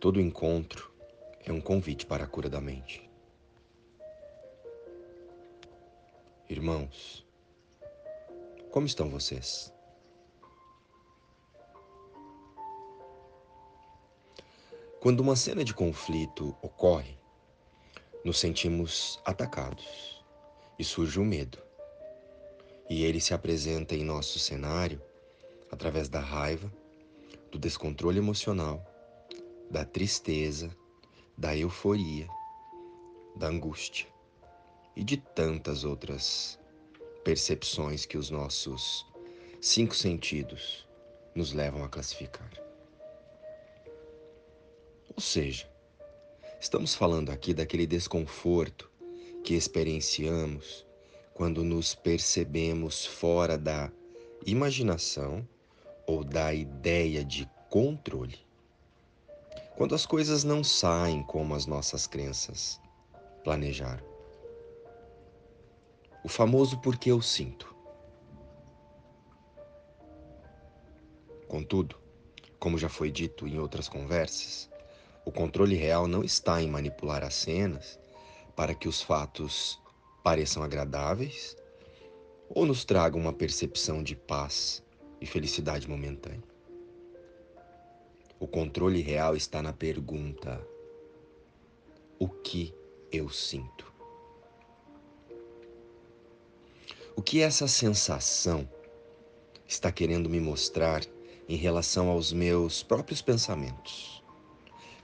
Todo encontro é um convite para a cura da mente. Irmãos, como estão vocês? Quando uma cena de conflito ocorre, nos sentimos atacados e surge o medo. E ele se apresenta em nosso cenário através da raiva, do descontrole emocional, da tristeza, da euforia, da angústia e de tantas outras percepções que os nossos cinco sentidos nos levam a classificar. Ou seja, estamos falando aqui daquele desconforto que experienciamos quando nos percebemos fora da imaginação ou da ideia de controle. Quando as coisas não saem como as nossas crenças planejaram. O famoso porque eu sinto. Contudo, como já foi dito em outras conversas, o controle real não está em manipular as cenas para que os fatos pareçam agradáveis ou nos tragam uma percepção de paz e felicidade momentânea. O controle real está na pergunta: o que eu sinto? O que essa sensação está querendo me mostrar em relação aos meus próprios pensamentos?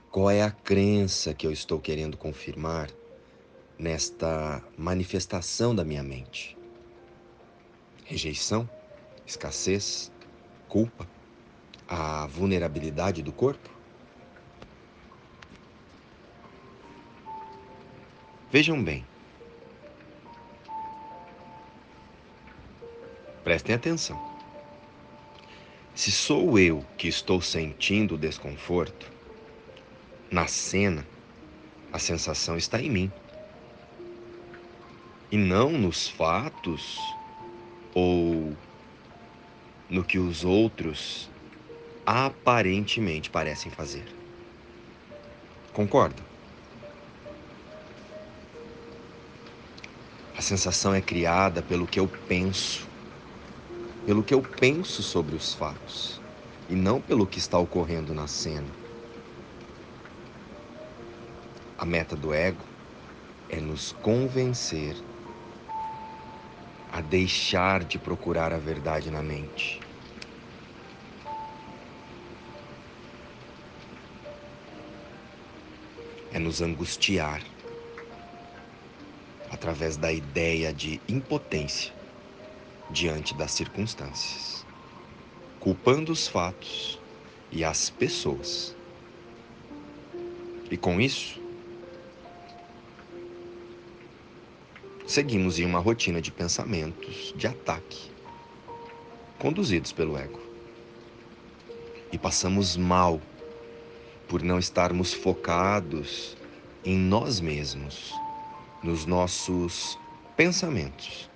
Qual é a crença que eu estou querendo confirmar nesta manifestação da minha mente? Rejeição? Escassez? Culpa? A vulnerabilidade do corpo? Vejam bem. Prestem atenção. Se sou eu que estou sentindo o desconforto, na cena, a sensação está em mim. E não nos fatos ou no que os outros aparentemente parecem fazer. Concorda? A sensação é criada pelo que eu penso pelo que eu penso sobre os fatos e não pelo que está ocorrendo na cena. A meta do ego é nos convencer a deixar de procurar a verdade na mente. É nos angustiar através da ideia de impotência diante das circunstâncias, culpando os fatos e as pessoas. E com isso, seguimos em uma rotina de pensamentos de ataque, conduzidos pelo ego. E passamos mal por não estarmos focados em nós mesmos, nos nossos pensamentos.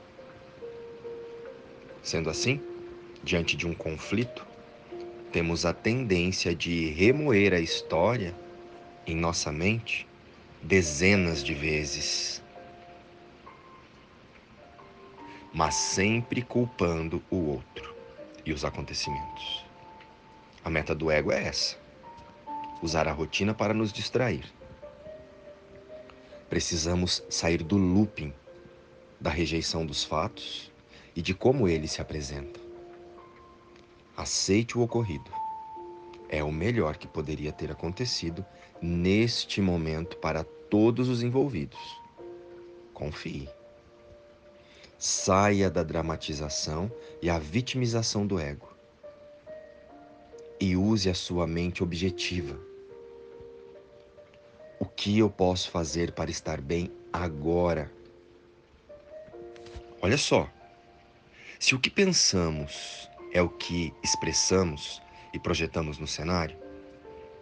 Sendo assim, diante de um conflito, temos a tendência de remoer a história em nossa mente dezenas de vezes, mas sempre culpando o outro e os acontecimentos. A meta do ego é essa: usar a rotina para nos distrair. Precisamos sair do looping da rejeição dos fatos e de como ele se apresenta. Aceite o ocorrido. É o melhor que poderia ter acontecido neste momento para todos os envolvidos. Confie. Saia da dramatização e a vitimização do ego. E use a sua mente objetiva. O que eu posso fazer para estar bem agora? Olha só, se o que pensamos é o que expressamos e projetamos no cenário,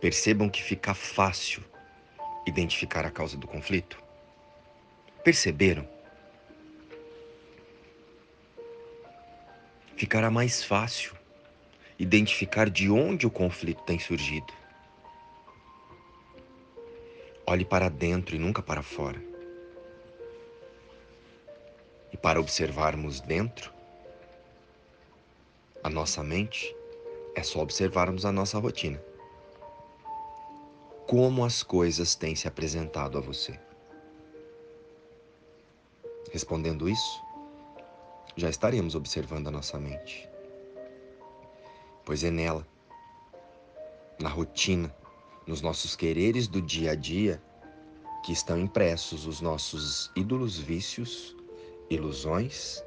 percebam que fica fácil identificar a causa do conflito. Perceberam? Ficará mais fácil identificar de onde o conflito tem surgido. Olhe para dentro e nunca para fora. E para observarmos dentro, a nossa mente, é só observarmos a nossa rotina. Como as coisas têm se apresentado a você. Respondendo isso, já estaremos observando a nossa mente. Pois é nela, na rotina, nos nossos quereres do dia a dia, que estão impressos os nossos ídolos vícios, ilusões,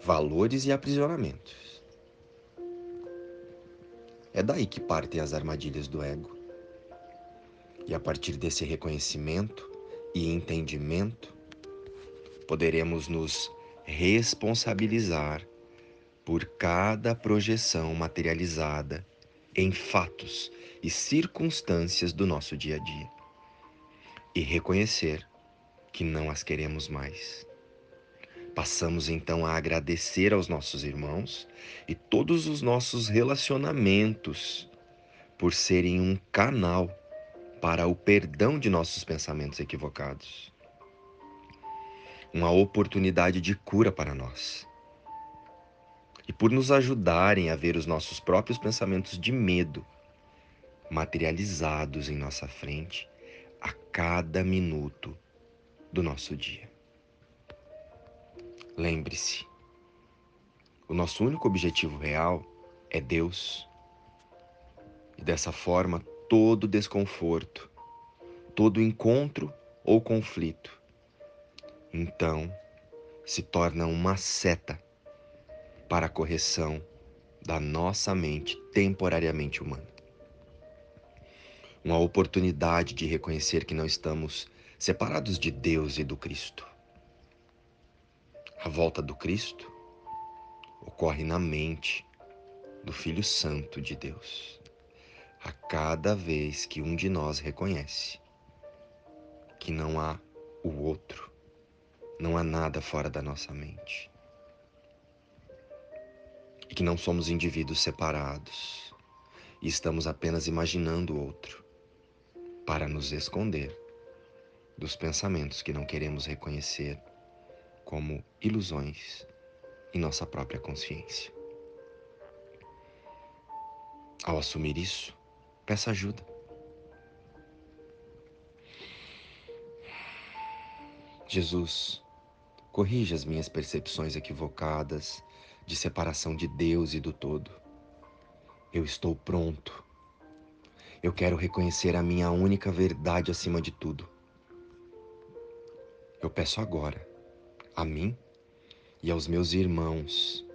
valores e aprisionamentos. É daí que partem as armadilhas do ego. E a partir desse reconhecimento e entendimento, poderemos nos responsabilizar por cada projeção materializada em fatos e circunstâncias do nosso dia a dia e reconhecer que não as queremos mais. Passamos então a agradecer aos nossos irmãos e todos os nossos relacionamentos por serem um canal para o perdão de nossos pensamentos equivocados. Uma oportunidade de cura para nós. E por nos ajudarem a ver os nossos próprios pensamentos de medo materializados em nossa frente a cada minuto do nosso dia. Lembre-se, o nosso único objetivo real é Deus. E dessa forma, todo desconforto, todo encontro ou conflito, então se torna uma seta para a correção da nossa mente temporariamente humana uma oportunidade de reconhecer que não estamos separados de Deus e do Cristo. A volta do Cristo ocorre na mente do Filho Santo de Deus, a cada vez que um de nós reconhece que não há o outro, não há nada fora da nossa mente. E que não somos indivíduos separados e estamos apenas imaginando o outro para nos esconder dos pensamentos que não queremos reconhecer como ilusões em nossa própria consciência. Ao assumir isso, peça ajuda. Jesus, corrija as minhas percepções equivocadas de separação de Deus e do todo. Eu estou pronto eu quero reconhecer a minha única verdade acima de tudo. Eu peço agora, a mim e aos meus irmãos,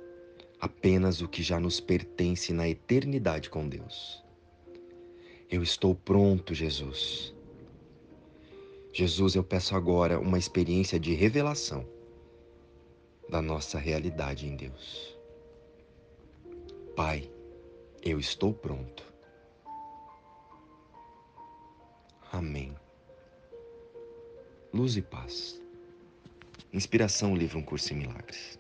apenas o que já nos pertence na eternidade com Deus. Eu estou pronto, Jesus. Jesus, eu peço agora uma experiência de revelação da nossa realidade em Deus. Pai, eu estou pronto. Amém. Luz e paz. Inspiração Livro Um Curso em Milagres.